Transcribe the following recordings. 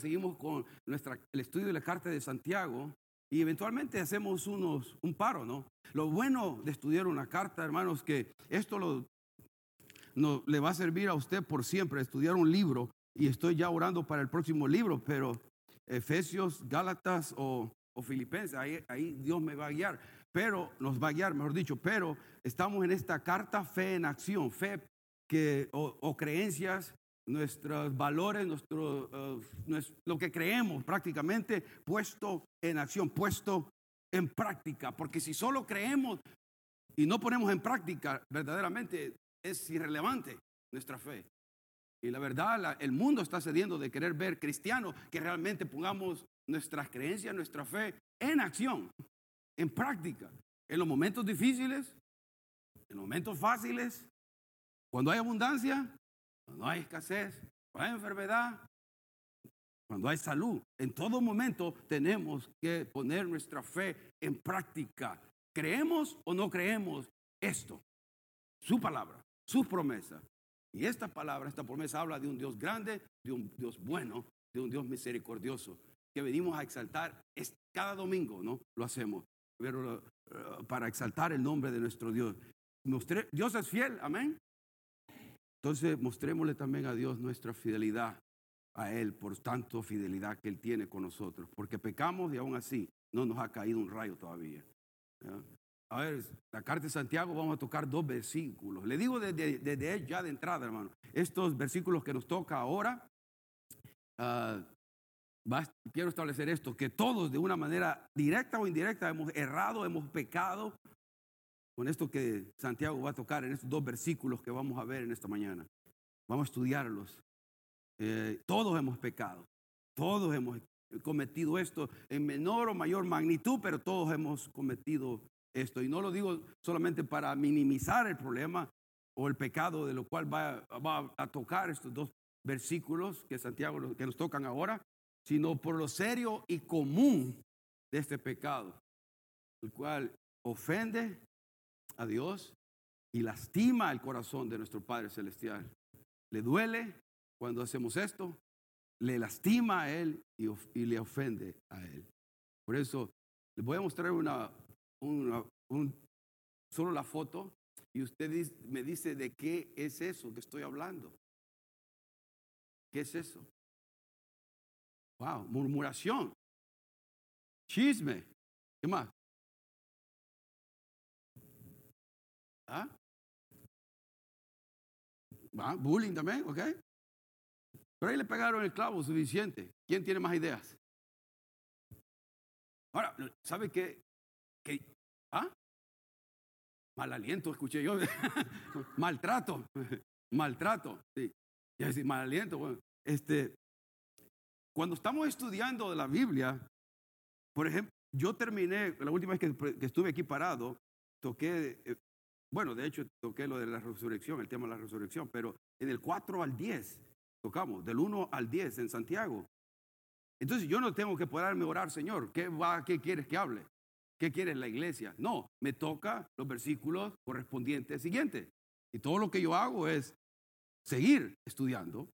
seguimos con nuestra, el estudio de la carta de Santiago y eventualmente hacemos unos, un paro, ¿no? Lo bueno de estudiar una carta, hermanos, que esto lo, no, le va a servir a usted por siempre, estudiar un libro y estoy ya orando para el próximo libro, pero Efesios, Gálatas o, o Filipenses, ahí, ahí Dios me va a guiar, pero nos va a guiar, mejor dicho, pero estamos en esta carta fe en acción, fe que, o, creencias, nuestros valores, nuestro, uh, lo que creemos prácticamente puesto en acción, puesto en práctica, porque si solo creemos y no ponemos en práctica, verdaderamente es irrelevante nuestra fe. Y la verdad, el mundo está cediendo de querer ver cristianos que realmente pongamos nuestras creencias, nuestra fe en acción, en práctica, en los momentos difíciles, en los momentos fáciles, cuando hay abundancia, cuando hay escasez, cuando hay enfermedad, cuando hay salud. En todo momento tenemos que poner nuestra fe en práctica. ¿Creemos o no creemos esto? Su palabra, su promesa. Y esta palabra, esta promesa habla de un Dios grande, de un Dios bueno, de un Dios misericordioso, que venimos a exaltar cada domingo, ¿no? Lo hacemos, pero uh, para exaltar el nombre de nuestro Dios. Dios es fiel, amén. Entonces mostrémosle también a Dios nuestra fidelidad a Él por tanto fidelidad que Él tiene con nosotros, porque pecamos y aún así no nos ha caído un rayo todavía. A ver, la carta de Santiago vamos a tocar dos versículos. Le digo desde, desde ya de entrada, hermano, estos versículos que nos toca ahora, uh, quiero establecer esto, que todos de una manera directa o indirecta hemos errado, hemos pecado con esto que Santiago va a tocar en estos dos versículos que vamos a ver en esta mañana. Vamos a estudiarlos. Eh, todos hemos pecado, todos hemos cometido esto en menor o mayor magnitud, pero todos hemos cometido esto. Y no lo digo solamente para minimizar el problema o el pecado de lo cual va, a tocar estos dos versículos que Santiago que nos tocan ahora, sino por lo serio y común de este pecado, el cual ofende a Dios y lastima el corazón de nuestro Padre Celestial. Le duele cuando hacemos esto, le lastima a Él y, y le ofende a Él. Por eso les voy a mostrar una, un, solo la foto y usted me dice de qué es eso que estoy hablando. ¿Qué es eso? Wow, murmuración, chisme, ¿qué más? ¿Ah? ¿Ah? Bullying también, ¿ok? Pero ahí le pegaron el clavo suficiente. ¿Quién tiene más ideas? Ahora, ¿sabe qué? que, ¿ah? Mal aliento, escuché yo. Maltrato. Maltrato. Sí. Y decir, mal aliento. Bueno, este, cuando estamos estudiando la Biblia, por ejemplo, yo terminé, la última vez que, estuve aquí parado, toqué, eh, bueno, de hecho toqué lo de la resurrección, el tema de la resurrección, pero en el 4 al 10 tocamos, del 1 al 10 en Santiago. Entonces yo no tengo que pararme a orar, Señor, ¿qué, va, ¿qué quieres que hable? ¿Qué quiere la iglesia? No, me toca los versículos correspondientes siguientes. Y todo lo que yo hago es seguir estudiando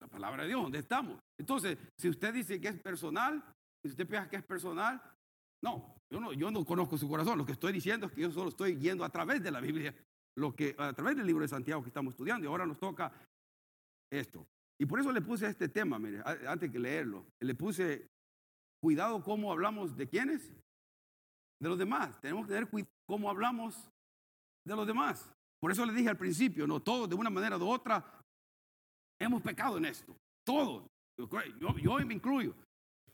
la palabra de Dios, ¿dónde estamos? Entonces, si usted dice que es personal, si usted piensa que es personal, no, yo no, conozco su corazón. Lo que estoy diciendo es que yo solo estoy yendo a través de la Biblia, lo que, a través del libro de Santiago que estamos estudiando. Y ahora nos toca esto. Y por eso le puse este tema, mire, antes que leerlo. Le puse Cuidado cómo hablamos de quiénes? De los demás. Tenemos que tener cuidado cómo hablamos de los demás. Por eso le dije al principio, no, todos de una manera u otra hemos pecado en esto. Todos. Yo, yo me incluyo.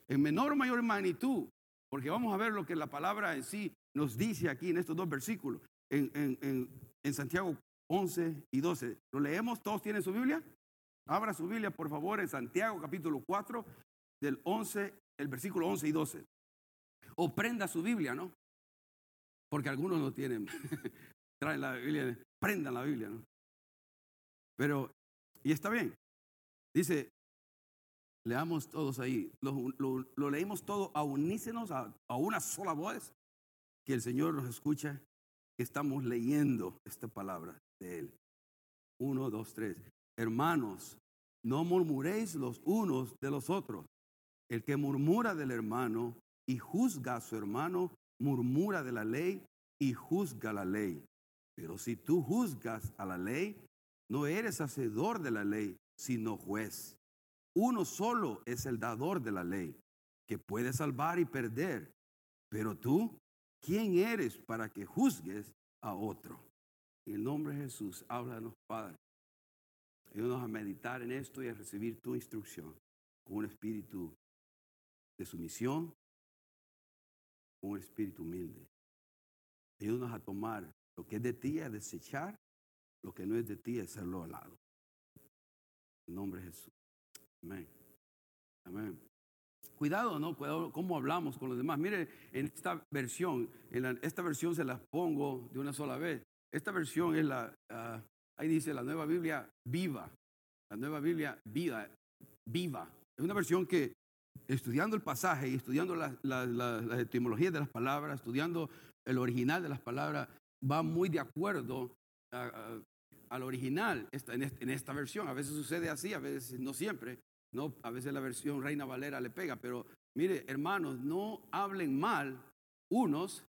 En menor o mayor magnitud. Porque vamos a ver lo que la palabra en sí nos dice aquí en estos dos versículos. En, Santiago 11 y 12. ¿Lo leemos? ¿Todos tienen su Biblia? Abra su Biblia, por favor, en Santiago capítulo 4, del 11 el versículo 11 y 12. O prenda su Biblia, ¿no? Porque algunos no tienen. Traen la Biblia, prendan la Biblia, ¿no? Pero, y está bien. Dice, leamos todos ahí. Lo, leímos todo a unícenos, a, una sola voz. Que el Señor nos escucha. Estamos leyendo esta palabra de Él. Uno, dos, tres. Hermanos, no murmuréis los unos de los otros. El que murmura del hermano y juzga a su hermano, murmura de la ley y juzga la ley. Pero si tú juzgas a la ley, no eres hacedor de la ley, sino juez. Uno solo es el dador de la ley, que puede salvar y perder. Pero tú, ¿quién eres para que juzgues a otro? En el nombre de Jesús, háblanos, Padre. Ayúdanos a meditar en esto y a recibir tu instrucción con un espíritu de sumisión, con un espíritu humilde. Ayúdanos a tomar lo que es de ti, a desechar, lo que no es de ti, a hacerlo al lado. En nombre de Jesús. Amén. Amén. Cuidado, ¿no? Cuidado cómo hablamos con los demás. Mire, en esta versión, en esta versión se las pongo de una sola vez. Esta versión es la, ah, ahí dice la nueva Biblia viva. La nueva Biblia viva, viva. Es una versión que estudiando el pasaje y estudiando las la, etimologías de las palabras, estudiando el original de las palabras, va muy de acuerdo al original en esta versión. A veces sucede así, a veces no siempre. No, a veces la versión Reina Valera le pega, pero mire, hermanos, no hablen mal unos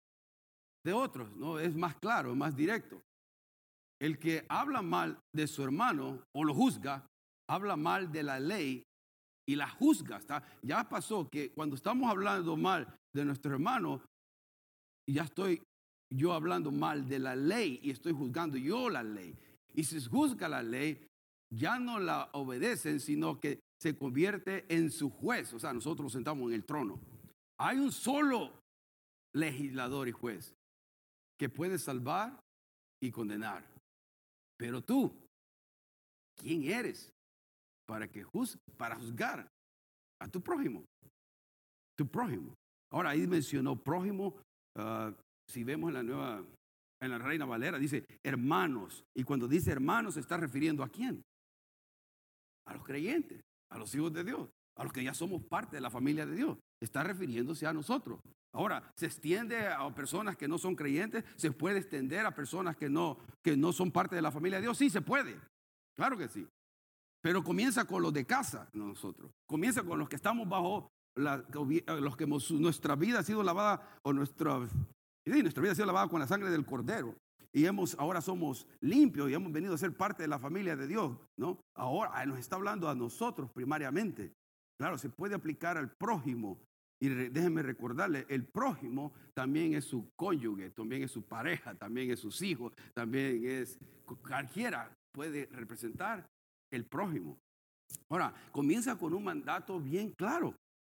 de otros, no es más claro, es más directo. El que habla mal de su hermano o lo juzga, habla mal de la ley y la juzga. ¿está? Ya pasó que cuando estamos hablando mal de nuestro hermano, ya estoy yo hablando mal de la ley y estoy juzgando yo la ley. Y si juzga la ley, ya no la obedecen, sino que se convierte en su juez. O sea, nosotros sentamos en el trono. Hay un solo legislador y juez que puede salvar y condenar. Pero tú, ¿quién eres para que para juzgar a tu prójimo? Tu prójimo. Ahora ahí mencionó prójimo. Ah, si vemos en la nueva, en la Reina Valera, dice hermanos. Y cuando dice hermanos, se está refiriendo a quién? A los creyentes a los hijos de Dios, a los que ya somos parte de la familia de Dios. Está refiriéndose a nosotros. Ahora, se extiende a personas que no son creyentes, se puede extender a personas que no, que no son parte de la familia de Dios. Sí, se puede. Claro que sí. Pero comienza con los de casa, nosotros. Comienza con los que estamos bajo la, los que nuestra vida ha sido lavada o nuestra, nuestra vida ha sido lavada con la sangre del cordero y hemos, ahora somos limpios y hemos venido a ser parte de la familia de Dios, ¿no? Ahora nos está hablando a nosotros primariamente. Claro, se puede aplicar al prójimo. Y déjenme recordarle, el prójimo también es su cónyuge, también es su pareja, también es sus hijos, también es cualquiera puede representar el prójimo. Ahora, comienza con un mandato bien claro,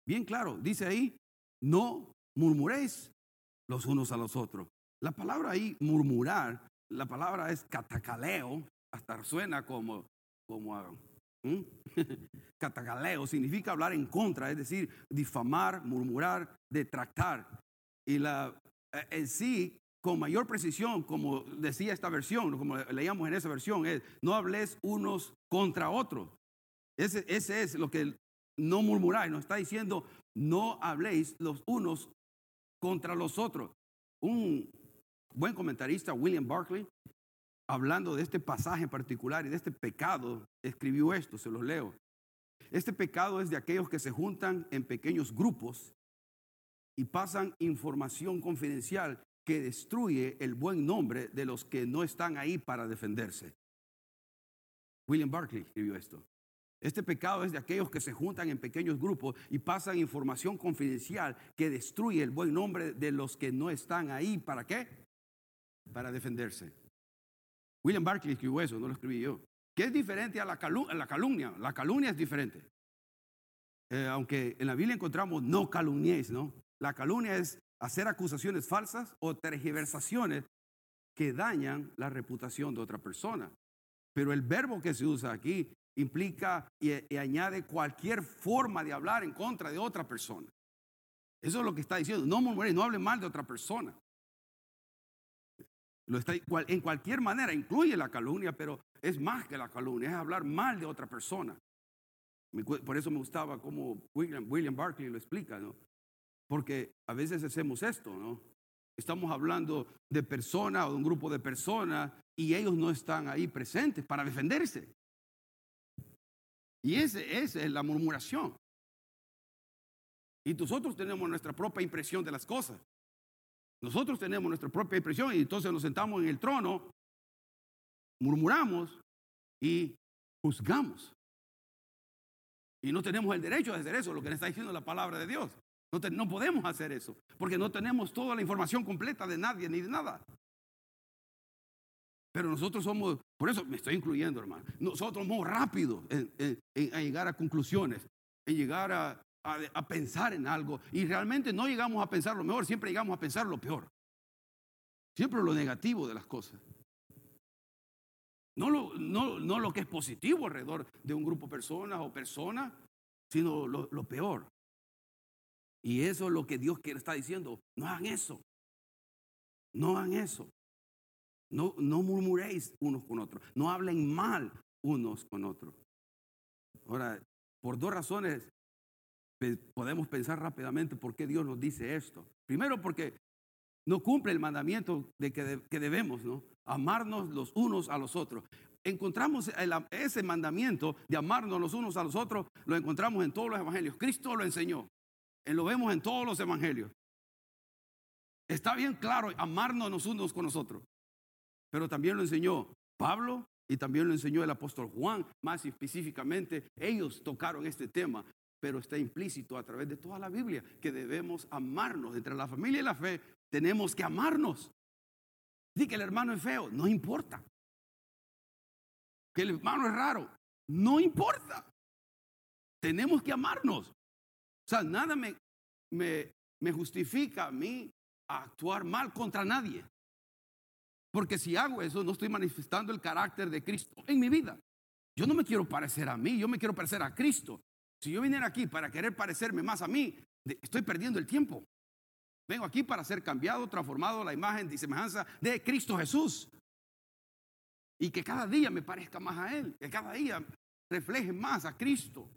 bien claro. Dice ahí, no murmuréis los unos a los otros. La palabra ahí, murmurar, la palabra es catacaleo, hasta suena como, como catacaleo, significa hablar en contra, es decir, difamar, murmurar, detractar. Y la, eh, en sí, con mayor precisión, como decía esta versión, como leíamos en esa versión, es no hables unos contra otros. Ese, ese es lo que no murmuráis, nos está diciendo, no habléis los unos contra los otros. Un, buen comentarista William Barclay, hablando de este pasaje en particular y de este pecado, escribió esto, se los leo. Este pecado es de aquellos que se juntan en pequeños grupos y pasan información confidencial que destruye el buen nombre de los que no están ahí para defenderse. William Barclay escribió esto. Este pecado es de aquellos que se juntan en pequeños grupos y pasan información confidencial que destruye el buen nombre de los que no están ahí. ¿Para qué? Para defenderse. William Barclay escribió eso, no lo escribí yo. ¿Qué es diferente a la, calumnia? La calumnia es diferente. Eh, aunque en la Biblia encontramos no calumniéis, ¿no? La calumnia es hacer acusaciones falsas o tergiversaciones que dañan la reputación de otra persona. Pero el verbo que se usa aquí implica y, añade cualquier forma de hablar en contra de otra persona. Eso es lo que está diciendo. No murmuréis, no hable mal de otra persona en cualquier manera, incluye la calumnia, pero es más que la calumnia, es hablar mal de otra persona. Por eso me gustaba como William, William Barclay lo explica, ¿no? Porque a veces hacemos esto, ¿no? Estamos hablando de personas o de un grupo de personas y ellos no están ahí presentes para defenderse. Y esa es la murmuración. Y nosotros tenemos nuestra propia impresión de las cosas. Nosotros tenemos nuestra propia impresión y entonces nos sentamos en el trono, murmuramos y juzgamos. Y no tenemos el derecho de hacer eso, lo que le está diciendo la palabra de Dios. No podemos hacer eso, porque no tenemos toda la información completa de nadie ni de nada. Pero nosotros somos, por eso me estoy incluyendo, hermano. Nosotros somos rápidos en, llegar a conclusiones, en llegar a, a, pensar en algo. Y realmente no llegamos a pensar lo mejor, siempre llegamos a pensar lo peor. Siempre lo negativo de las cosas. No lo, no, no lo que es positivo alrededor de un grupo de personas o personas, sino lo, peor. Y eso es lo que Dios quiere está diciendo. No hagan eso. No hagan eso. No, no murmuréis unos con otros. No hablen mal unos con otros. Ahora, por dos razones podemos pensar rápidamente por qué Dios nos dice esto. Primero, porque no cumple el mandamiento de que, que debemos, ¿no? Amarnos los unos a los otros. Encontramos ese mandamiento de amarnos los unos a los otros, lo encontramos en todos los evangelios. Cristo lo enseñó. Eh, lo vemos en todos los evangelios. Está bien claro amarnos los unos con nosotros. Pero también lo enseñó Pablo y también lo enseñó el apóstol Juan. Más específicamente, ellos tocaron este tema, pero está implícito a través de toda la Biblia que debemos amarnos. Entre la familia y la fe tenemos que amarnos. Dice que el hermano es feo, no importa. Que el hermano es raro, no importa. Tenemos que amarnos. O sea, nada me, me, justifica a mí actuar mal contra nadie. Porque si hago eso, no estoy manifestando el carácter de Cristo en mi vida. Yo no me quiero parecer a mí, yo me quiero parecer a Cristo. Si yo viniera aquí para querer parecerme más a mí, estoy perdiendo el tiempo. Vengo aquí para ser cambiado, transformado la imagen y semejanza de Cristo Jesús. Y que cada día me parezca más a Él, que cada día refleje más a Cristo.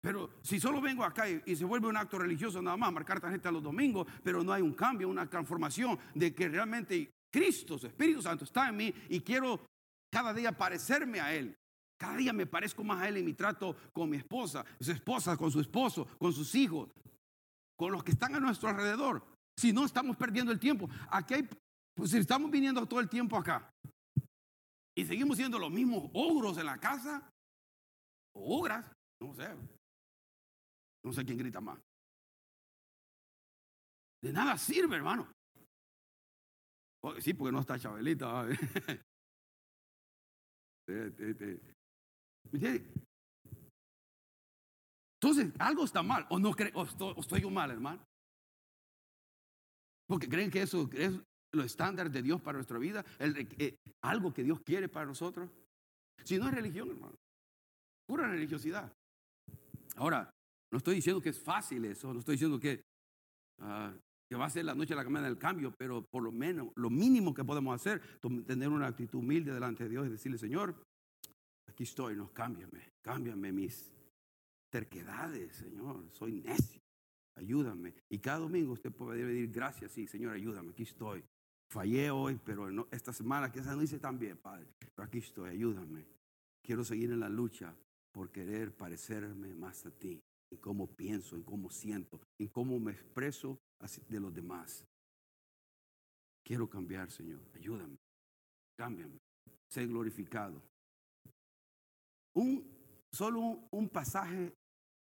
Pero si solo vengo acá y, se vuelve un acto religioso nada más, marcar tarjeta los domingos, pero no hay un cambio, una transformación de que realmente Cristo, su Espíritu Santo está en mí y quiero cada día parecerme a Él. Cada día me parezco más a Él en mi trato con mi esposa, su esposa, con su esposo, con sus hijos, con los que están a nuestro alrededor. Si no, estamos perdiendo el tiempo. Aquí hay, pues si estamos viniendo todo el tiempo acá y seguimos siendo los mismos ogros en la casa, ogras, no sé, no sé quién grita más. De nada sirve, hermano. Sí, porque no está Chabelita. Entonces, algo está mal. O no cree, o estoy, yo mal, hermano. Porque creen que eso es lo estándar de Dios para nuestra vida, eh, algo que Dios quiere para nosotros. Si no es religión, hermano, pura religiosidad. Ahora, no estoy diciendo que es fácil eso, no estoy diciendo que, ah, que va a ser la noche a la mañana del cambio, pero por lo menos, lo mínimo que podemos hacer, tener una actitud humilde delante de Dios y decirle, Señor, aquí estoy, no, cámbiame, cámbiame mis terquedades, Señor, soy necio, ayúdame. Y cada domingo usted puede decir, gracias, sí, Señor, ayúdame, aquí estoy. Fallé hoy, pero esta semana quizás no hice tan bien, Padre, pero aquí estoy, ayúdame. Quiero seguir en la lucha por querer parecerme más a ti en cómo pienso, en cómo siento, en cómo me expreso de los demás. Quiero cambiar, Señor. Ayúdame. Cámbiame. Sé glorificado. Un, solo un, pasaje.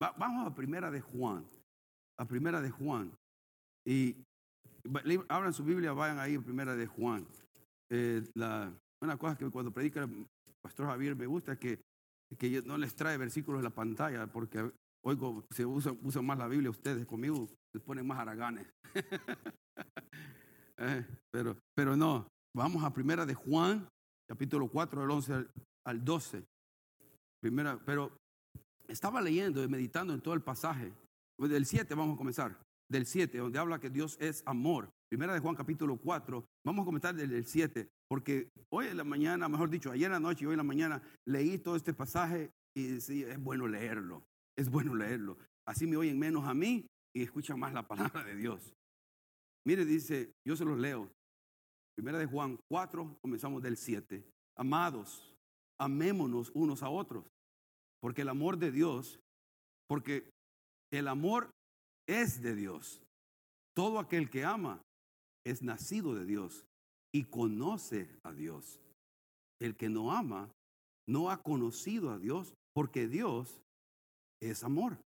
vamos a primera de Juan. A primera de Juan. Y abran su Biblia, vayan ahí a primera de Juan. Eh, una cosa que cuando predica el pastor Javier me gusta es que, que no les trae versículos en la pantalla, porque Oigo, se usan, más la Biblia ustedes conmigo, se ponen más haraganes. Eh, pero, pero no, vamos a primera de Juan, capítulo 4, del 11 al, 12. Primera, pero estaba leyendo y meditando en todo el pasaje. Pues del 7 vamos a comenzar. Del 7, donde habla que Dios es amor. Primera de Juan capítulo 4. Vamos a comenzar desde el 7. Porque hoy en la mañana, mejor dicho, ayer en la noche y hoy en la mañana, leí todo este pasaje y sí, es bueno leerlo. Es bueno leerlo. Así me oyen menos a mí y escuchan más la palabra de Dios. Mire, dice, yo se los leo. Primera de Juan 4, comenzamos del 7. Amados, amémonos unos a otros, porque el amor de Dios, porque el amor es de Dios. Todo aquel que ama es nacido de Dios y conoce a Dios. El que no ama no ha conocido a Dios porque Dios es amor.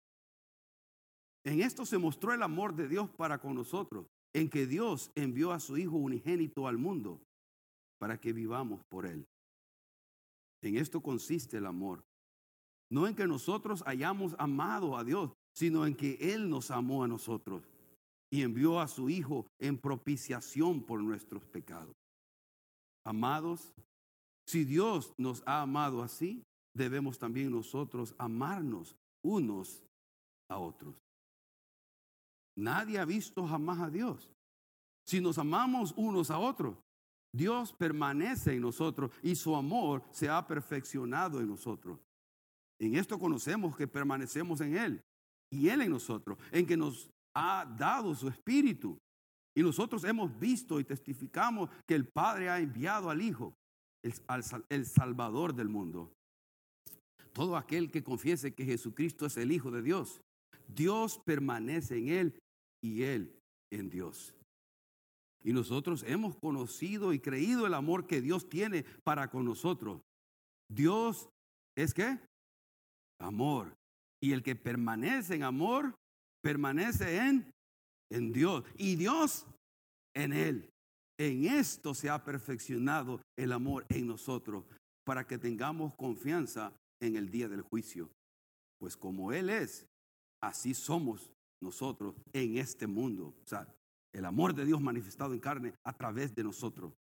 En esto se mostró el amor de Dios para con nosotros, en que Dios envió a su Hijo unigénito al mundo para que vivamos por Él. En esto consiste el amor. No en que nosotros hayamos amado a Dios, sino en que Él nos amó a nosotros y envió a su Hijo en propiciación por nuestros pecados. Amados, si Dios nos ha amado así, debemos también nosotros amarnos unos a otros. Nadie ha visto jamás a Dios. Si nos amamos unos a otros, Dios permanece en nosotros y su amor se ha perfeccionado en nosotros. En esto conocemos que permanecemos en Él y Él en nosotros, en que nos ha dado su Espíritu. Y nosotros hemos visto y testificamos que el Padre ha enviado al Hijo, el, Salvador del mundo. Todo aquel que confiese que Jesucristo es el Hijo de Dios, Dios permanece en Él y Él en Dios. Y nosotros hemos conocido y creído el amor que Dios tiene para con nosotros. Dios es qué? Amor. Y el que permanece en amor, permanece en, en Dios. Y Dios en Él. En esto se ha perfeccionado el amor en nosotros, para que tengamos confianza en el día del juicio. Pues como Él es, así somos nosotros en este mundo. O sea, el amor de Dios manifestado en carne a través de nosotros.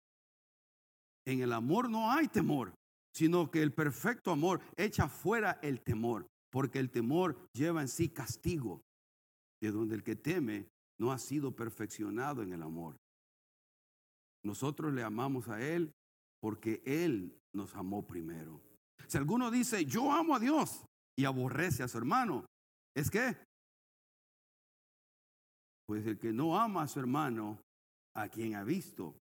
En el amor no hay temor, sino que el perfecto amor echa fuera el temor, porque el temor lleva en sí castigo, de donde el que teme no ha sido perfeccionado en el amor. Nosotros le amamos a Él porque Él nos amó primero. Si alguno dice, yo amo a Dios y aborrece a su hermano, es que pues el que no ama a su hermano, a quien ha visto,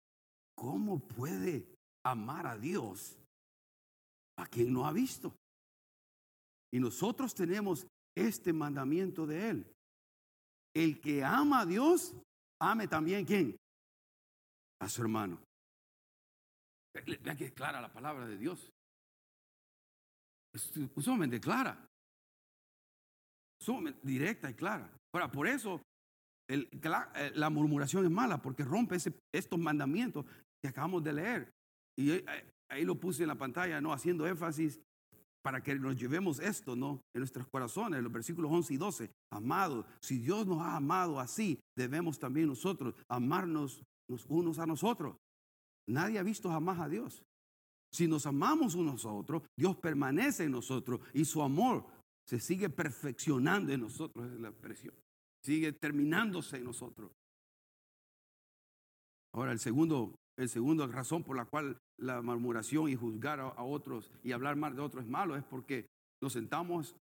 ¿cómo puede amar a Dios a quien no ha visto? Y nosotros tenemos este mandamiento de Él. El que ama a Dios, ame también quién? A su hermano. Vea que es clara la palabra de Dios. Es sumamente clara. Sumamente directa y clara. Ahora, por eso eh, la, murmuración es mala porque rompe estos mandamientos que acabamos de leer. Y eh, ahí lo puse en la pantalla, ¿no? Haciendo énfasis para que nos llevemos esto, ¿no? En nuestros corazones, en los versículos 11 y 12. Amados, si Dios nos ha amado así, debemos también nosotros amarnos unos a nosotros. Nadie ha visto jamás a Dios. Si nos amamos unos a otros, Dios permanece en nosotros y su amor se sigue perfeccionando en nosotros, es la expresión sigue terminándose en nosotros. Ahora, el segundo, el segundo razón por la cual la murmuración y juzgar a, otros y hablar mal de otros es malo es porque nos sentamos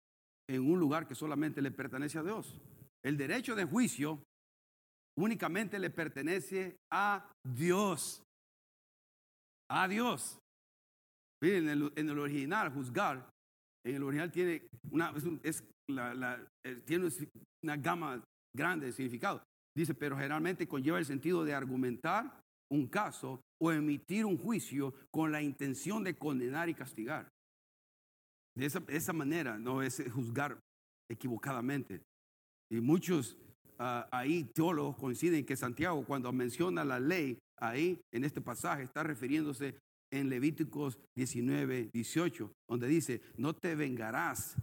en un lugar que solamente le pertenece a Dios. El derecho de juicio únicamente le pertenece a Dios. A Dios. Miren, en el, original, juzgar, en el original tiene una, es, eh, tiene una gama grande de significado. Dice, pero generalmente conlleva el sentido de argumentar un caso o emitir un juicio con la intención de condenar y castigar. De esa, manera no es juzgar equivocadamente. Y muchos ah, ahí teólogos coinciden que Santiago cuando menciona la ley ahí en este pasaje está refiriéndose en Levíticos 19, 18, donde dice, no te vengarás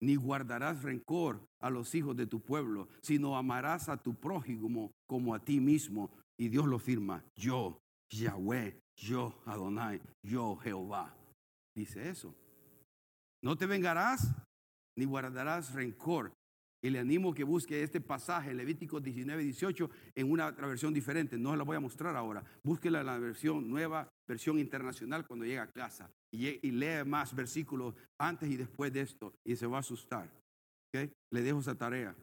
ni guardarás rencor a los hijos de tu pueblo, sino amarás a tu prójimo como a ti mismo. Y Dios lo firma, yo, Yahweh, yo, Adonai, yo, Jehová. Dice eso. No te vengarás ni guardarás rencor. Y le animo que busque este pasaje, Levítico 19, 18, en una otra versión diferente. No la voy a mostrar ahora. Búsquela en la versión nueva, versión internacional cuando llegue a casa. Y, lee más versículos antes y después de esto y se va a asustar. Le dejo esa tarea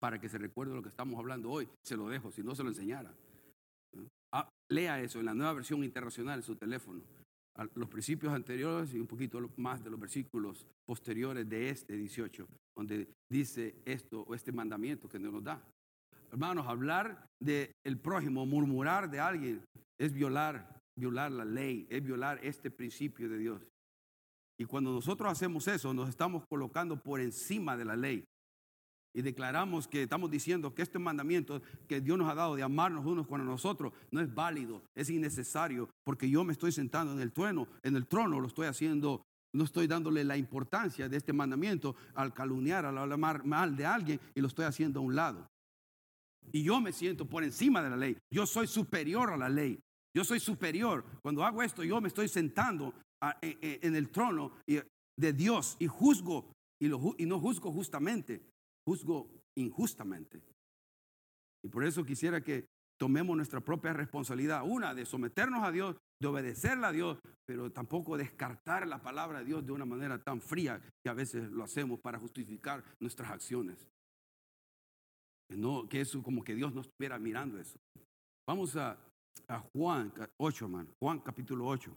para que se recuerde lo que estamos hablando hoy. Se lo dejo, si no se lo enseñara. Lea eso en la nueva versión internacional en su teléfono. los principios anteriores y un poquito más de los versículos posteriores de este 18, donde dice esto o este mandamiento que Dios nos da. Hermanos, hablar del el prójimo, murmurar de alguien, es violar, violar la ley, es violar este principio de Dios. Y cuando nosotros hacemos eso, nos estamos colocando por encima de la ley. Y declaramos que estamos diciendo que este mandamiento que Dios nos ha dado de amarnos unos con nosotros no es válido, es innecesario, porque yo me estoy sentando en el trono, en el trono lo estoy haciendo, no estoy dándole la importancia de este mandamiento al calumniar, al hablar mal de alguien y lo estoy haciendo a un lado. Y yo me siento por encima de la ley. Yo soy superior a la ley. Yo soy superior. Cuando hago esto, yo me estoy sentando en, el trono de Dios y juzgo y no juzgo justamente, juzgo injustamente. Y por eso quisiera que tomemos nuestra propia responsabilidad, una de someternos a Dios, de obedecerle a Dios, pero tampoco descartar la palabra de Dios de una manera tan fría que a veces lo hacemos para justificar nuestras acciones. Que, no, que eso como que Dios no estuviera mirando eso. Vamos a, a Juan 8, hermano. Juan capítulo 8.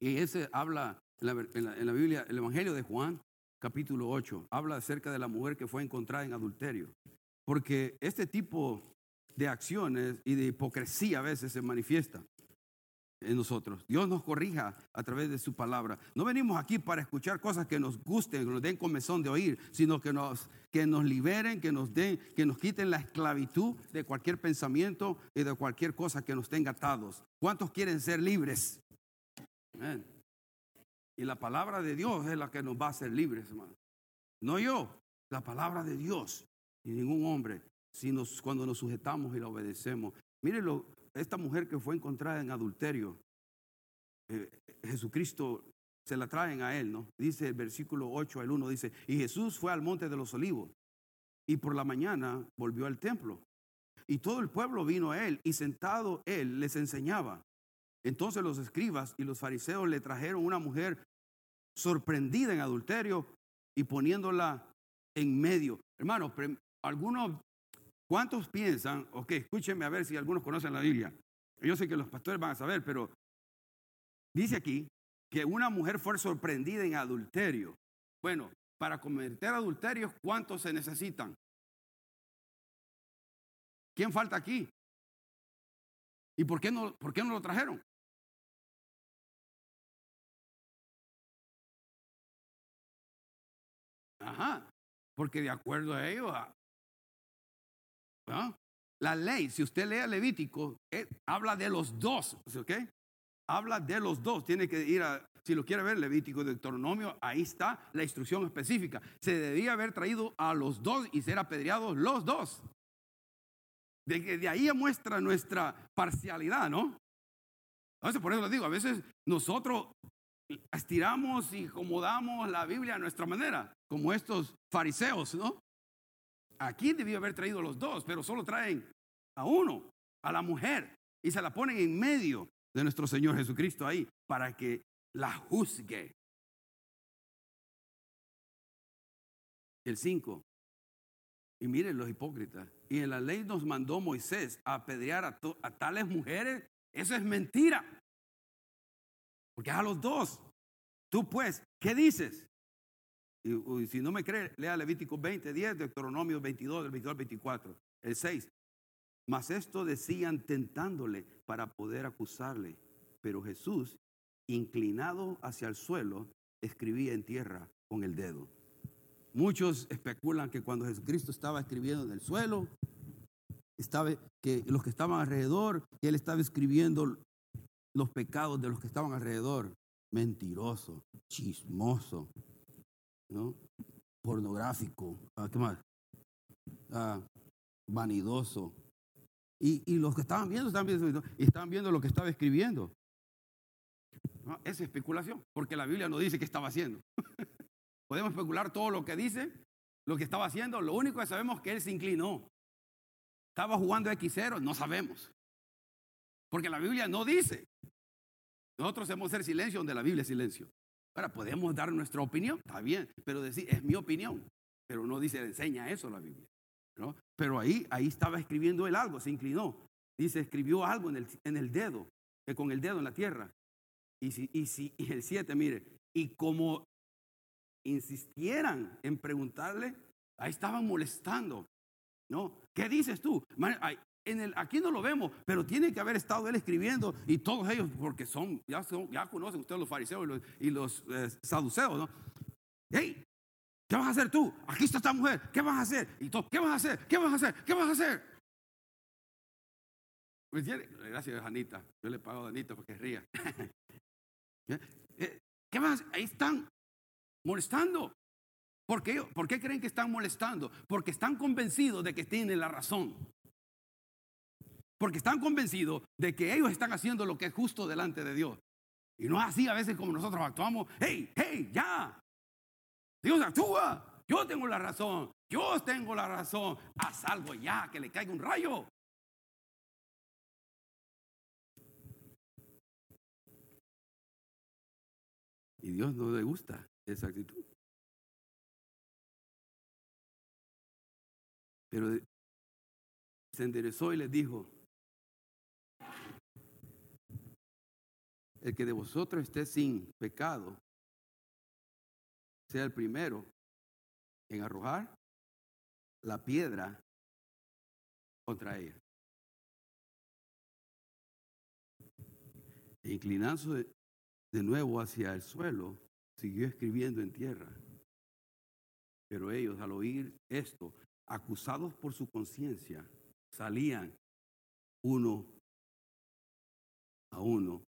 Y ese habla en la, en la, Biblia, el Evangelio de Juan, capítulo 8, habla acerca de la mujer que fue encontrada en adulterio. Porque este tipo de acciones y de hipocresía a veces se manifiesta en nosotros. Dios nos corrija a través de su palabra. No venimos aquí para escuchar cosas que nos gusten, que nos den comezón de oír, sino que nos, que nos liberen, que nos den, que nos quiten la esclavitud de cualquier pensamiento y de cualquier cosa que nos tenga atados. ¿Cuántos quieren ser libres? Y la palabra de Dios es la que nos va a hacer libres, hermano. No yo, la palabra de Dios y ningún hombre, sino cuando nos sujetamos y la obedecemos. Mírenlo, esta mujer que fue encontrada en adulterio, eh, Jesucristo se la traen a él, ¿no? Dice el versículo 8 al 1, dice, y Jesús fue al monte de los olivos y por la mañana volvió al templo. Y todo el pueblo vino a él y sentado él les enseñaba. Entonces los escribas y los fariseos le trajeron una mujer sorprendida en adulterio y poniéndola en medio. Hermano, algunos, ¿cuántos piensan? Ok, escúchenme a ver si algunos conocen la Biblia. Yo sé que los pastores van a saber, pero dice aquí que una mujer fue sorprendida en adulterio. Bueno, para cometer adulterios, ¿cuántos se necesitan? ¿Quién falta aquí? ¿Y por qué no, por qué no lo trajeron? Ajá, porque de acuerdo a ellos, la ley, si usted lee Levítico, eh, habla de los dos, ¿ok? Habla de los dos, tiene que ir a, si lo quiere ver, Levítico, Deuteronomio, ahí está la instrucción específica. Se debía haber traído a los dos y ser apedreados los dos. De, de ahí muestra nuestra parcialidad, ¿no? Entonces, por eso lo digo, a veces nosotros estiramos y acomodamos la Biblia a nuestra manera, como estos fariseos, ¿no? Aquí debió haber traído los dos, pero solo traen a uno, a la mujer, y se la ponen en medio de nuestro Señor Jesucristo ahí para que la juzgue. El 5. Y miren los hipócritas. Y en la ley nos mandó Moisés a apedrear a, a tales mujeres. Eso es mentira. Porque a los dos. Tú pues, ¿qué dices? Y, si no me cree, lea Levítico 20, 10, Deuteronomio 22, del 22 al 24, el 6. Mas esto decían tentándole para poder acusarle. Pero Jesús, inclinado hacia el suelo, escribía en tierra con el dedo. Muchos especulan que cuando Jesucristo estaba escribiendo en el suelo, estaba que los que estaban alrededor, que él estaba escribiendo los pecados de los que estaban alrededor. Mentiroso, chismoso, ¿no? Pornográfico, ah, ¿qué más? Ah, vanidoso. Y, los que estaban viendo, estaban viendo, estaban viendo lo que estaba escribiendo. es especulación, porque la Biblia no dice qué estaba haciendo. Podemos especular todo lo que dice, lo que estaba haciendo. Lo único que sabemos es que él se inclinó. Estaba jugando X0, no sabemos. Porque la Biblia no dice. Nosotros hacemos ser silencio donde la Biblia es silencio. Ahora, podemos dar nuestra opinión, está bien, pero decir, es mi opinión. Pero no dice, enseña eso la Biblia. ¿no? Pero ahí, ahí estaba escribiendo él algo, se inclinó. Dice, escribió algo en el, en el dedo, con el dedo en la tierra. Y, si, y, si, y el 7, mire, y como insistieran en preguntarle, ahí estaban molestando. ¿No? ¿Qué dices tú? Aquí no lo vemos, pero tiene que haber estado él escribiendo y todos ellos, porque son, ya, son, ya conocen ustedes los fariseos y los, eh, saduceos, ¿no? ¿Qué vas a hacer tú? Aquí está esta mujer, ¿qué vas a hacer? ¿qué vas a hacer? ¿Qué vas a hacer? ¿Qué vas a hacer? Gracias, Anita. Yo le pago a Anita porque ría. ¿Eh? Eh, ¿Qué más? Ahí están molestando. ¿Por qué, ¿Por qué creen que están molestando? Porque están convencidos de que tienen la razón. Porque están convencidos de que ellos están haciendo lo que es justo delante de Dios. Y no es así a veces como nosotros actuamos. ¡Hey, hey, ya! Dios actúa. Yo tengo la razón. Yo tengo la razón. Haz algo ya, que le caiga un rayo. Y Dios no le gusta esa actitud. Pero se enderezó y les dijo, el que de vosotros esté sin pecado, sea el primero en arrojar la piedra contra ella. E inclinándose de nuevo hacia el suelo, siguió escribiendo en tierra. Pero ellos al oír esto, acusados por su conciencia, salían uno a uno,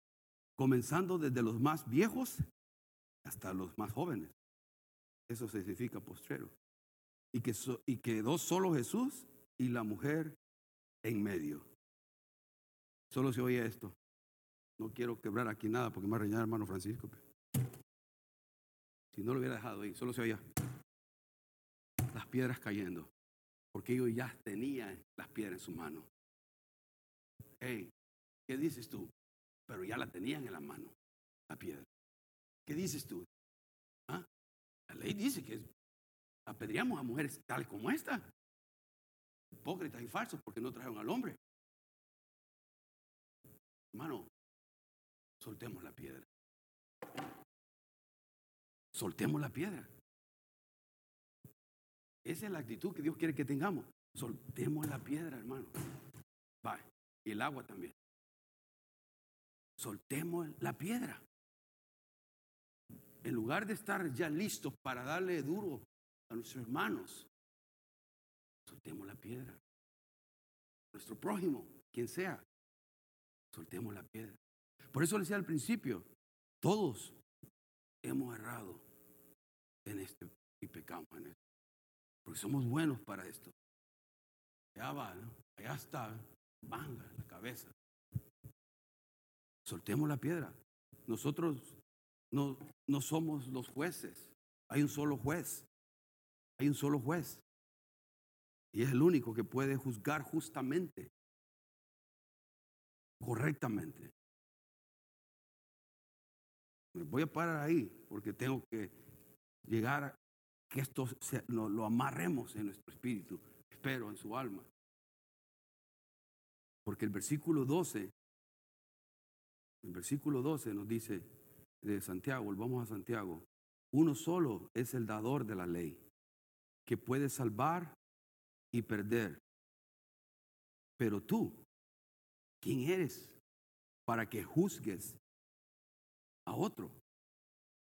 comenzando desde los más viejos hasta los más jóvenes. Eso significa postrero. Y, que y quedó solo Jesús y la mujer en medio. Solo se oía esto. No quiero quebrar aquí nada porque me va a reñir hermano Francisco. Si no lo hubiera dejado ahí, solo se oía las piedras cayendo. Porque ellos ya tenían las piedras en su mano. Hey, ¿qué dices tú? Pero ya la tenían en la mano, la piedra. ¿Qué dices tú? ¿Ah? La ley dice que apedreamos a mujeres tal como esta. Hipócritas y falsos porque no trajeron al hombre. Hermano, soltemos la piedra. Soltemos la piedra. Esa es la actitud que Dios quiere que tengamos. Soltemos la piedra, hermano. Va, y el agua también. Soltemos la piedra. En lugar de estar ya listos para darle duro a nuestros hermanos, soltemos la piedra. Nuestro prójimo, quien sea, soltemos la piedra. Por eso le decía al principio, todos hemos errado en este y pecamos en esto. Porque somos buenos para esto. Ya va, allá está, manga la cabeza. Soltemos la piedra. Nosotros no, no somos los jueces. Hay un solo juez. Hay un solo juez. Y es el único que puede juzgar justamente, correctamente. Me voy a parar ahí porque tengo que llegar a que esto lo, amarremos en nuestro espíritu, espero en su alma. Porque el versículo 12, el versículo 12 nos dice de Santiago, volvamos a Santiago, uno solo es el dador de la ley, que puede salvar y perder. Pero tú, ¿quién eres para que juzgues a otro,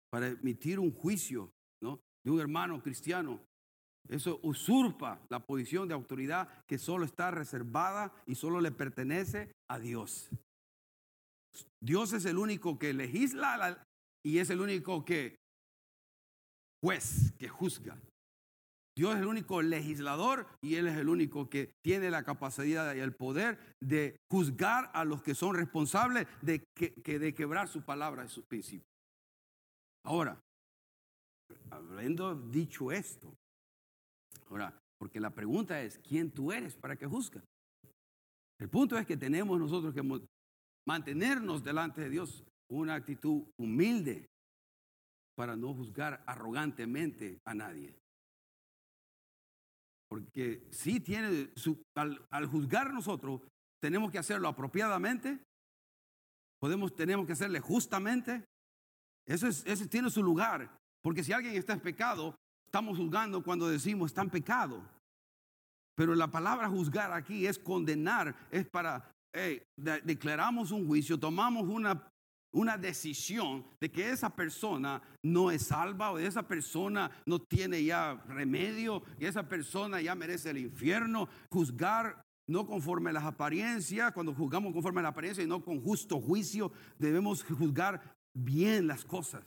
para emitir un juicio ¿no? de un hermano cristiano. Eso usurpa la posición de autoridad que solo está reservada y solo le pertenece a Dios. Dios es el único que legisla y es el único que juez, que juzga. Dios es el único legislador y Él es el único que tiene la capacidad y el poder de juzgar a los que son responsables de, que, de quebrar su palabra y sus principios. Ahora, habiendo dicho esto, ahora, porque la pregunta es, ¿quién tú eres para que juzgas? El punto es que tenemos nosotros que mantenernos delante de Dios una actitud humilde para no juzgar arrogantemente a nadie. Porque si tiene, su, al, juzgar nosotros, tenemos que hacerlo apropiadamente Podemos, tenemos que hacerle justamente. Eso, es, eso tiene su lugar. Porque si alguien está en pecado, estamos juzgando cuando decimos está en pecado. Pero la palabra juzgar aquí es condenar, es para, declaramos un juicio, tomamos una, una decisión de que esa persona no es salva o esa persona no tiene ya remedio, y esa persona ya merece el infierno. Juzgar no conforme a las apariencias, cuando juzgamos conforme a la apariencia y no con justo juicio, debemos juzgar bien las cosas,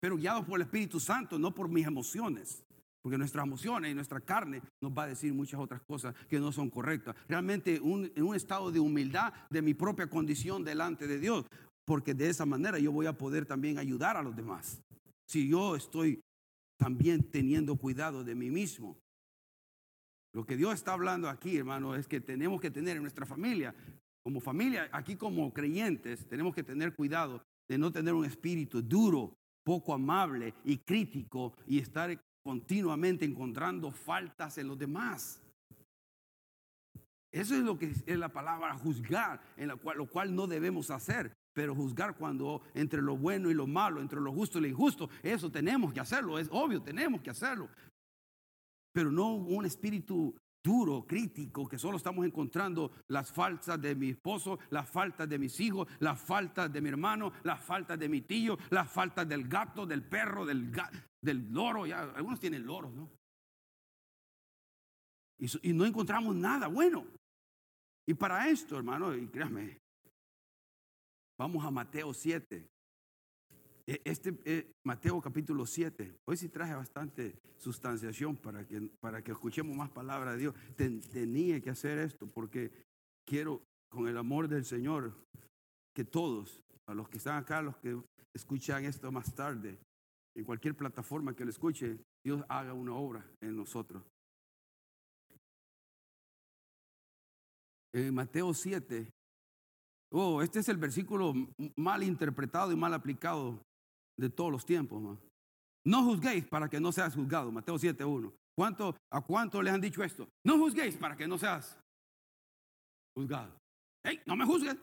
pero guiados por el Espíritu Santo, no por mis emociones. Porque nuestras emociones y nuestra carne nos va a decir muchas otras cosas que no son correctas. Realmente en un estado de humildad de mi propia condición delante de Dios. Porque de esa manera yo voy a poder también ayudar a los demás. Si yo estoy también teniendo cuidado de mí mismo. Lo que Dios está hablando aquí, hermano, es que tenemos que tener en nuestra familia, como familia, aquí como creyentes, tenemos que tener cuidado de no tener un espíritu duro, poco amable y crítico y estar continuamente encontrando faltas en los demás. Eso es lo que es la palabra juzgar, en la cual, lo cual no debemos hacer. Pero juzgar cuando entre lo bueno y lo malo, entre lo justo y lo injusto, eso tenemos que hacerlo, es obvio, tenemos que hacerlo. Pero no un espíritu duro, crítico, que solo estamos encontrando las faltas de mi esposo, las faltas de mis hijos, las faltas de mi hermano, las faltas de mi tío, las faltas del gato, del perro, del, del loro. Ya, algunos tienen loros, ¿no? Y, y no encontramos nada bueno. Y para esto, hermano, y créanme, vamos a Mateo 7. E, este eh, Mateo capítulo 7. Hoy sí traje bastante sustanciación para que, para que escuchemos más palabra de Dios. tenía que hacer esto porque quiero, con el amor del Señor, que todos, a los que están acá, los que escuchan esto más tarde, en cualquier plataforma que lo escuche, Dios haga una obra en nosotros. En Mateo 7, oh, este es el versículo mal interpretado y mal aplicado de todos los tiempos. No juzguéis para que no seas juzgado. Mateo 7.1. ¿Cuánto, ¿A cuánto les han dicho esto? No juzguéis para que no seas juzgado. Hey, no me juzgues.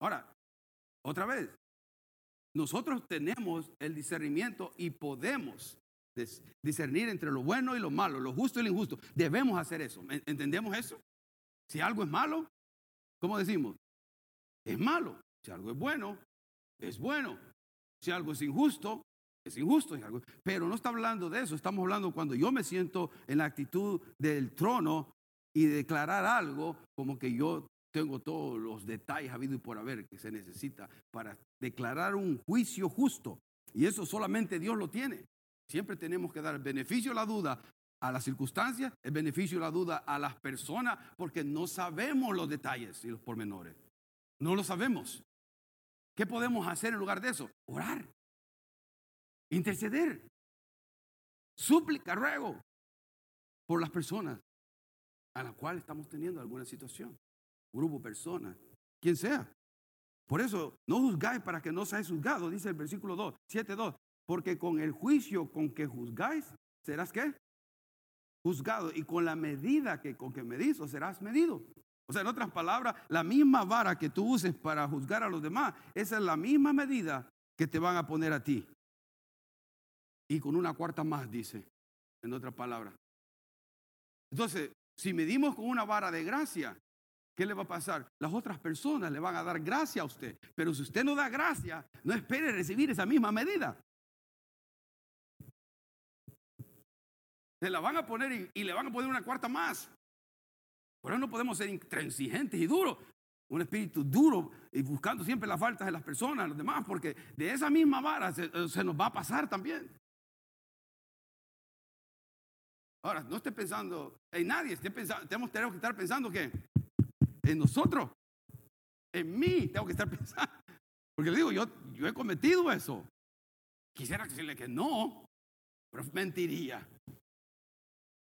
Ahora, otra vez, nosotros tenemos el discernimiento y podemos discernir entre lo bueno y lo malo, lo justo y lo injusto. Debemos hacer eso. ¿Entendemos eso? Si algo es malo, ¿cómo decimos? Es malo. Si algo es bueno, es bueno. Si algo es injusto, es injusto. Pero no está hablando de eso, estamos hablando cuando yo me siento en la actitud del trono y declarar algo como que yo tengo todos los detalles habido y por haber que se necesita para declarar un juicio justo. Y eso solamente Dios lo tiene. Siempre tenemos que dar el beneficio de la duda a las circunstancias, el beneficio de la duda a las personas, porque no sabemos los detalles y los pormenores. No lo sabemos. ¿Qué podemos hacer en lugar de eso? Orar, interceder, súplica, ruego por las personas a las cuales estamos teniendo alguna situación, grupo, persona, quien sea. Por eso, no juzgáis para que no seáis juzgados, dice el versículo 2, 7, 2, porque con el juicio con que juzgáis, serás qué? Juzgado, y con la medida que con que medís, serás medido. O sea, en otras palabras, la misma vara que tú uses para juzgar a los demás, esa es la misma medida que te van a poner a ti. Y con una cuarta más, dice, en otras palabras. Entonces, si medimos con una vara de gracia, ¿qué le va a pasar? Las otras personas le van a dar gracia a usted. Pero si usted no da gracia, no espere recibir esa misma medida. Se la van a poner y, y le van a poner una cuarta más. Por eso no podemos ser intransigentes y duros. Un espíritu duro y buscando siempre las faltas de las personas, los demás, porque de esa misma vara se, eh, nos va a pasar también. Ahora, no esté pensando en nadie, esté pensando, tenemos, tenemos que estar pensando que en nosotros, en mí, tengo que estar pensando. Porque le digo, yo, yo he cometido eso. Quisiera decirle que no, pero mentiría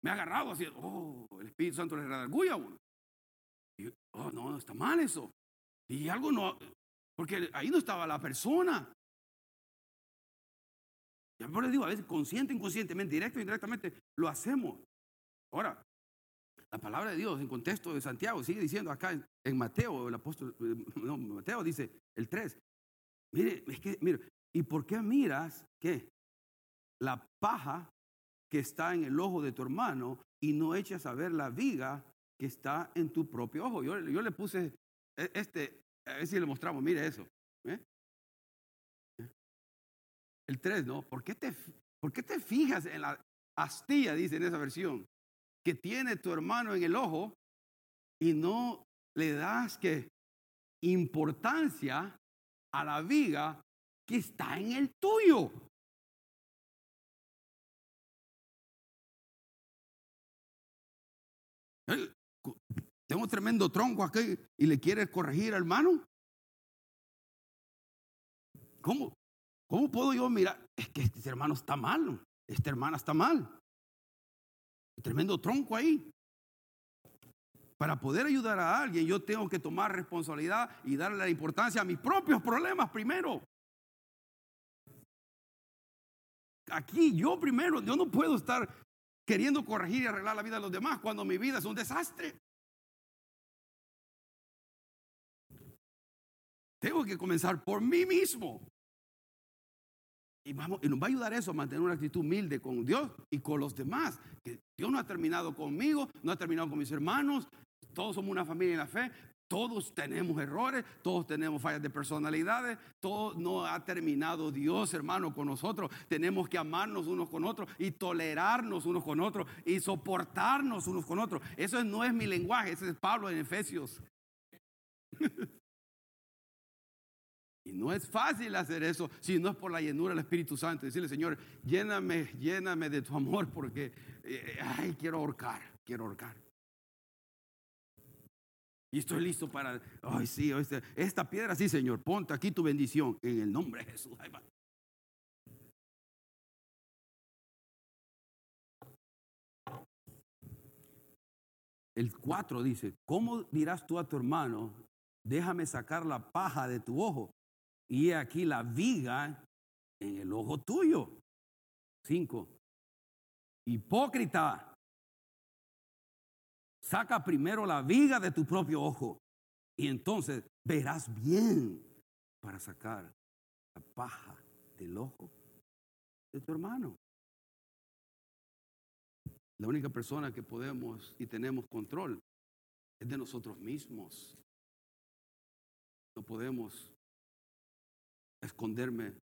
me ha agarrado así, oh, el Espíritu Santo le redarguye a uno. Oh, no, no está mal eso. Y algo no, porque ahí no estaba la persona. Ya por les digo, a veces consciente, inconscientemente, directo o indirectamente, lo hacemos. Ahora, La palabra de Dios en contexto de Santiago sigue diciendo acá en, Mateo, el apóstol, eh, no, Mateo dice el 3. Mire, es que, mire, ¿y por qué miras qué? La paja que está en el ojo de tu hermano y no echas a ver la viga que está en tu propio ojo? Yo, yo le puse e, este, a ver si le mostramos, mire eso. ¿eh? El 3, ¿no? ¿Por qué, te, ¿Por qué te fijas en la astilla, dice en esa versión, que tiene tu hermano en el ojo y no le das que importancia a la viga que está en el tuyo? Tengo un tremendo tronco aquí y le quieres corregir, hermano. ¿Cómo? ¿Cómo puedo yo mirar? Es que este hermano está mal, esta hermana está mal. Tremendo tronco ahí. Para poder ayudar a alguien, yo tengo que tomar responsabilidad y darle la importancia a mis propios problemas primero. Aquí yo primero, yo no puedo estar queriendo corregir y arreglar la vida de los demás cuando mi vida es un desastre. Tengo que comenzar por mí mismo. Y, vamos, y nos va a ayudar eso a mantener una actitud humilde con Dios y con los demás. Que Dios no ha terminado conmigo, no ha terminado con mis hermanos. Todos somos una familia en la fe. Todos tenemos errores, todos tenemos fallas de personalidades, todo no ha terminado Dios, hermano, con nosotros. Tenemos que amarnos unos con otros y tolerarnos unos con otros y soportarnos unos con otros. Eso no es mi lenguaje, ese es Pablo en Efesios. Y no es fácil hacer eso si no es por la llenura del Espíritu Santo. Decirle, Señor, lléname, lléname de tu amor porque, eh, ay, quiero ahorcar, quiero ahorcar. Y estoy listo para, ay, sí, este, esta piedra, sí, Señor, ponte aquí tu bendición en el nombre de Jesús. El 4 dice, ¿cómo dirás tú a tu hermano, déjame sacar la paja de tu ojo y aquí la viga en el ojo tuyo. Cinco. Hipócrita. Saca primero la viga de tu propio ojo y entonces verás bien para sacar la paja del ojo de tu hermano. La única persona que podemos y tenemos control es de nosotros mismos. No podemos esconderme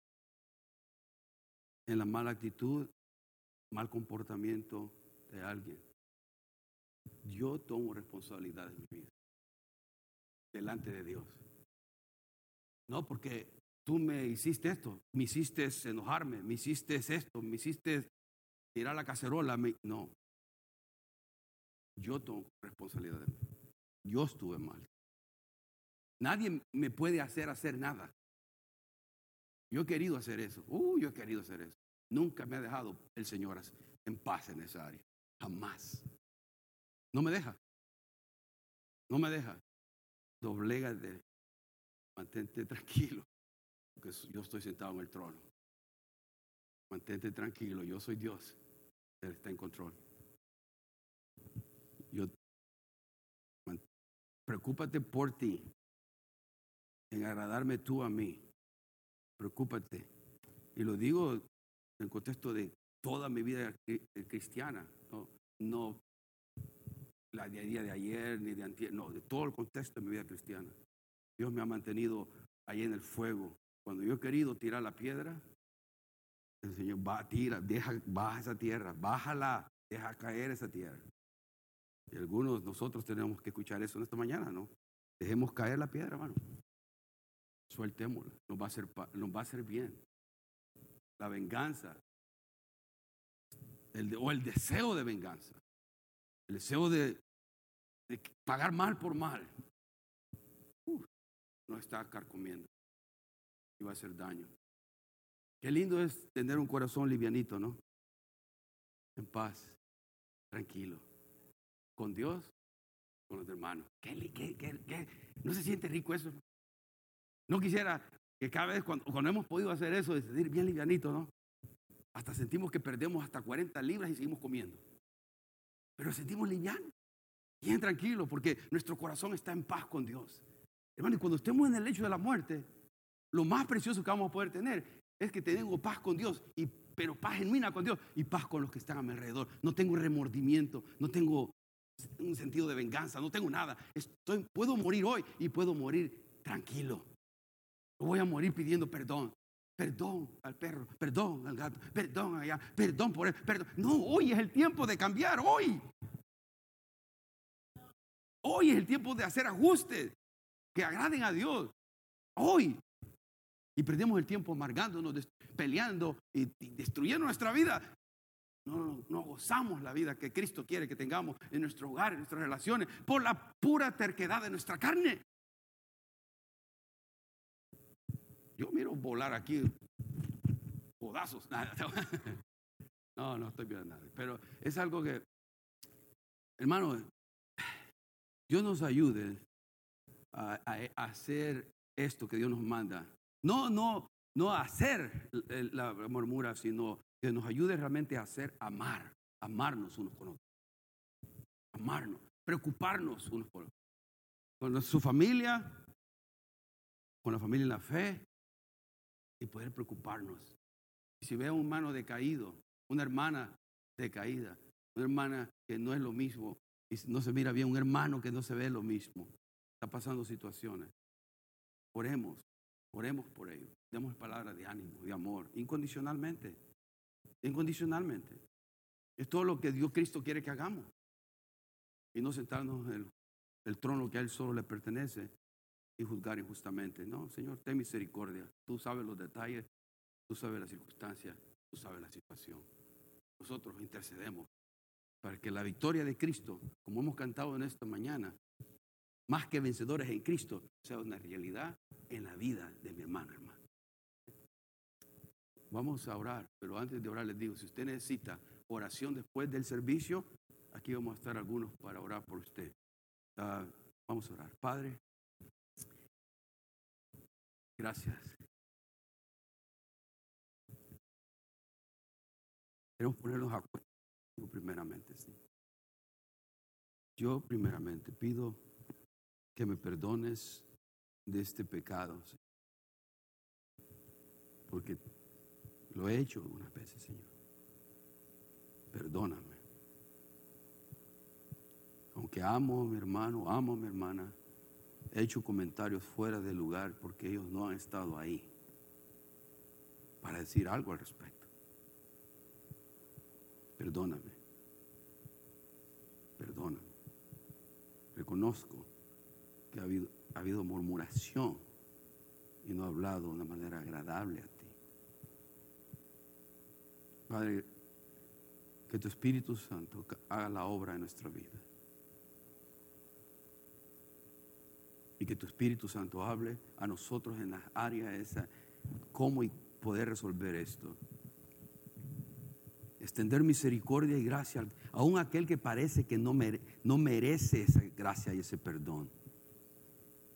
en la mala actitud, mal comportamiento de alguien. Yo tomo responsabilidad en mi vida, delante de Dios. No porque tú me hiciste esto, me hiciste enojarme, me hiciste esto, me hiciste tirar la cacerola. No, yo tomo responsabilidad de mí. Yo estuve mal. Nadie me puede hacer hacer nada. Yo he querido hacer eso. Uh, yo he querido hacer eso. Nunca me ha dejado el Señor en paz en esa área. Jamás. No me deja. No me deja. de Mantente tranquilo. Porque yo estoy sentado en el trono. Mantente tranquilo. Yo soy Dios. Él está en control. Yo preocúpate por ti. En agradarme tú a mí preocúpate. Y lo digo en el contexto de toda mi vida cristiana, no, la día de ayer ni de antier, no, de todo el contexto de mi vida cristiana. Dios me ha mantenido ahí en el fuego. Cuando yo he querido tirar la piedra, el Señor va, tira, deja, baja esa tierra, bájala, deja caer esa tierra. Y algunos de nosotros tenemos que escuchar eso en esta mañana, ¿no? Dejemos caer la piedra, hermano sueltémosla, nos va a hacer, nos va a hacer bien. La venganza, el o el deseo de venganza, el deseo de, pagar mal por mal, no está carcomiendo y va a hacer daño. Qué lindo es tener un corazón livianito, ¿no? En paz, tranquilo, con Dios, con los hermanos. ¿Qué, qué, qué, no se siente rico eso? No quisiera que cada vez cuando, hemos podido hacer eso, decidir bien livianito, ¿no? Hasta sentimos que perdemos hasta 40 libras y seguimos comiendo. Pero sentimos liviano. Bien tranquilo, porque nuestro corazón está en paz con Dios. Hermano, y cuando estemos en el lecho de la muerte, lo más precioso que vamos a poder tener es que tengo paz con Dios, y, pero paz genuina con Dios y paz con los que están a mi alrededor. No tengo remordimiento, no tengo un sentido de venganza, no tengo nada. Estoy, puedo morir hoy y puedo morir tranquilo. Voy a morir pidiendo perdón. Perdón al perro, perdón al gato, perdón allá, perdón por él, perdón. No, hoy es el tiempo de cambiar, hoy. Hoy es el tiempo de hacer ajustes que agraden a Dios. Hoy. Y perdemos el tiempo amargándonos, peleando y, destruyendo nuestra vida. No, gozamos la vida que Cristo quiere que tengamos en nuestro hogar, en nuestras relaciones, por la pura terquedad de nuestra carne. Yo miro volar aquí codazos. No, no estoy viendo nada. Pero es algo que, hermano, Dios nos ayude a, hacer esto que Dios nos manda. No, no, no hacer la murmura, sino que nos ayude realmente a hacer amar, amarnos unos con otros. Amarnos, preocuparnos unos por otros. Con su familia, con la familia en la fe, y poder preocuparnos. si ve a un hermano decaído, una hermana decaída, una hermana que no es lo mismo, y no se mira bien, un hermano que no se ve lo mismo, está pasando situaciones. Oremos, oremos por ellos, demos palabras de ánimo, de amor, incondicionalmente, incondicionalmente. Es todo lo que Dios Cristo quiere que hagamos. Y no sentarnos en el trono que a Él solo le pertenece, y juzgar injustamente. No, Señor, ten misericordia. Tú sabes los detalles, tú sabes las circunstancias, tú sabes la situación. Nosotros intercedemos para que la victoria de Cristo, como hemos cantado en esta mañana, más que vencedores en Cristo, sea una realidad en la vida de mi hermano, hermano. Vamos a orar, pero antes de orar les digo, si usted necesita oración después del servicio, aquí vamos a estar algunos para orar por usted. Ah, vamos a orar. Padre, Gracias. Queremos ponernos a primeramente. Yo primeramente pido que me perdones de este pecado, porque lo he hecho algunas veces, Señor. Perdóname. Aunque amo a mi hermano, amo a mi hermana, he hecho comentarios fuera de lugar porque ellos no han estado ahí para decir algo al respecto. Perdóname. Perdóname. Reconozco que ha habido, ha habido murmuración y no he hablado de una manera agradable a ti. Padre, que tu Espíritu Santo haga la obra en nuestra vida. Y que tu Espíritu Santo hable a nosotros en las áreas esa, cómo poder resolver esto. Extender misericordia y gracia aún aquel que parece que no, no merece esa gracia y ese perdón.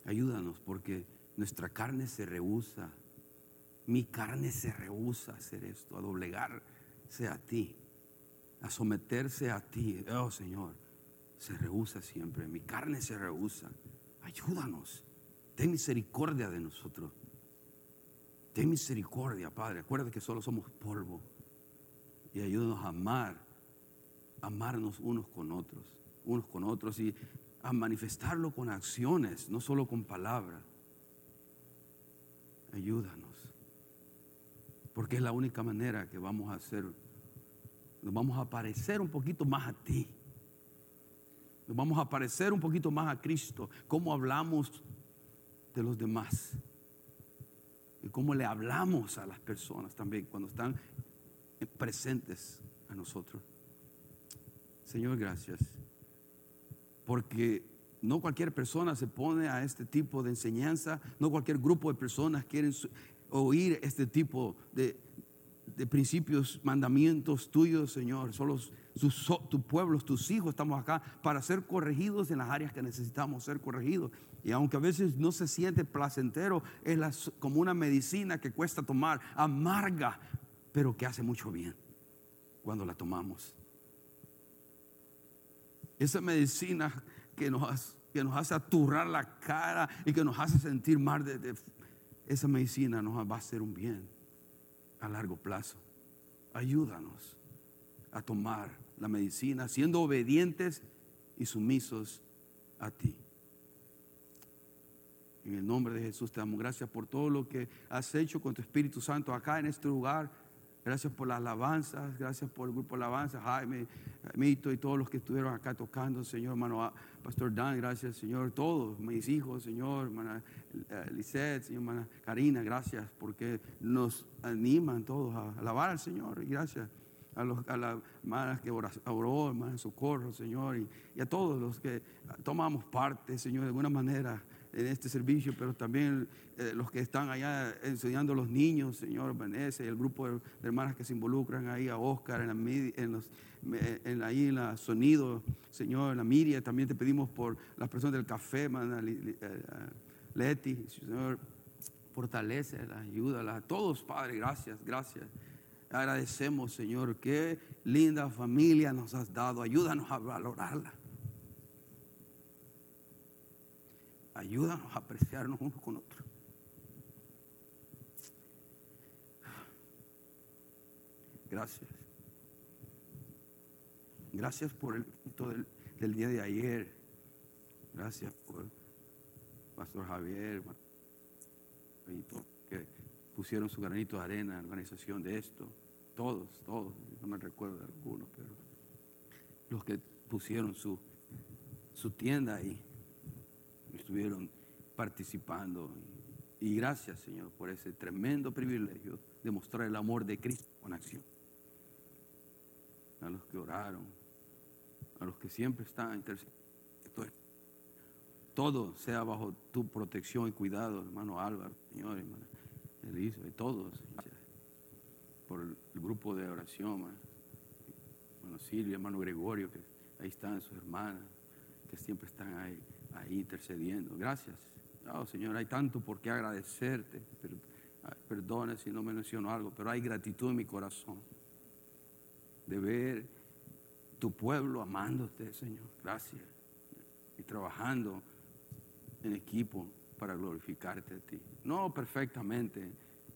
Ayúdanos porque nuestra carne se rehúsa, mi carne se rehúsa a hacer esto, a doblegarse a ti, a someterse a ti. Oh Señor, se rehúsa siempre, mi carne se rehúsa. Ayúdanos. Ten misericordia de nosotros. Ten misericordia, Padre. Acuérdate que solo somos polvo. Y ayúdanos a amar, amarnos unos con otros, unos con otros y a manifestarlo con acciones, no solo con palabras. Ayúdanos. Porque es la única manera que vamos a hacer, nos vamos a parecer un poquito más a ti vamos a parecer un poquito más a Cristo, cómo hablamos de los demás y cómo le hablamos a las personas también cuando están presentes a nosotros. Señor, gracias. Porque no cualquier persona se pone a este tipo de enseñanza, no cualquier grupo de personas quieren oír este tipo de, de principios, mandamientos tuyos, Señor. Solo tus, tu pueblos, tus hijos, estamos acá para ser corregidos en las áreas que necesitamos ser corregidos. Y aunque a veces no se siente placentero, es como una medicina que cuesta tomar, amarga, pero que hace mucho bien cuando la tomamos. esa medicina que nos, que nos hace aturrar la cara y que nos hace sentir mal, esa medicina nos va a hacer un bien a largo plazo. Ayúdanos a tomar la medicina siendo obedientes y sumisos a ti. En el nombre de Jesús te damos gracias por todo lo que has hecho con tu Espíritu Santo acá en este lugar Gracias por las alabanzas, gracias por el grupo de alabanzas, Jaime, Mito y todos los que estuvieron acá tocando, Señor, hermano Pastor Dan, gracias, Señor, todos, mis hijos, Señor, hermana eh, Lisette, Señor, hermana Karina, gracias porque nos animan todos a alabar al Señor gracias a, los, a las hermanas que oró, hermana Socorro, Señor, y, y a todos los que tomamos parte, Señor, de alguna manera en este servicio, pero también eh, los que están allá enseñando a los niños, Señor Vanessa, y el grupo de, hermanas que se involucran ahí, a Oscar, en, la, en los, en, ahí en la sonido, Señor, en la Miria, también te pedimos por las personas del café, eh, Leti, Señor, fortalece, ayuda a todos, Padre, gracias, gracias. Agradecemos, Señor, qué linda familia nos has dado, ayúdanos a valorarla. Ayúdanos a apreciarnos unos con otros. Gracias. Gracias por el del, del día de ayer. Gracias por Pastor Javier, que pusieron su granito de arena en la organización de esto. Todos, todos, no me recuerdo de algunos, pero los que pusieron su, su tienda ahí estuvieron participando. Y gracias, Señor, por ese tremendo privilegio de mostrar el amor de Cristo con acción. A los que oraron, a los que siempre están intercediendo. Todo sea bajo tu protección y cuidado, hermano Álvaro, Señor, hermano Elisa, y todos. Por el, grupo de oración, hermano Silvia, hermano Gregorio, que ahí están sus hermanas, que siempre están ahí intercediendo. Gracias. Oh, Señor, hay tanto por qué agradecerte. Perdone si no me menciono algo, pero hay gratitud en mi corazón de ver tu pueblo amándote, Señor. Gracias. Y trabajando en equipo para glorificarte a ti. No perfectamente,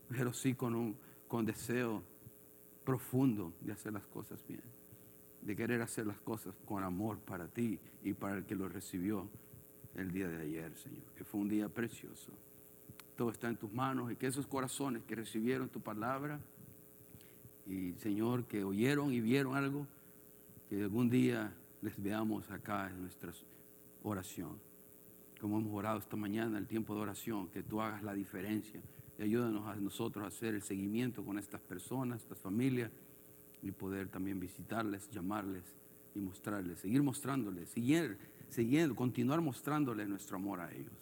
pero sí con un con deseo profundo de hacer las cosas bien, de querer hacer las cosas con amor para ti y para el que lo recibió el día de ayer, Señor, que fue un día precioso. Todo está en tus manos y que esos corazones que recibieron tu palabra y, Señor, que oyeron y vieron algo, que algún día les veamos acá en nuestra oración. Como hemos orado esta mañana, el tiempo de oración, que tú hagas la diferencia y ayúdanos a nosotros a hacer el seguimiento con estas personas, estas familias y poder también visitarles, llamarles y mostrarles, seguir mostrándoles, seguir siguiendo, continuar mostrándole nuestro amor a ellos.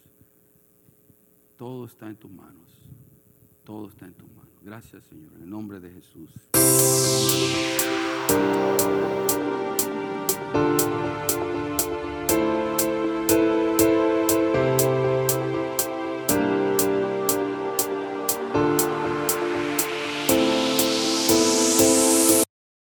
Todo está en tus manos. Todo está en tus manos. Gracias, Señor, en el nombre de Jesús.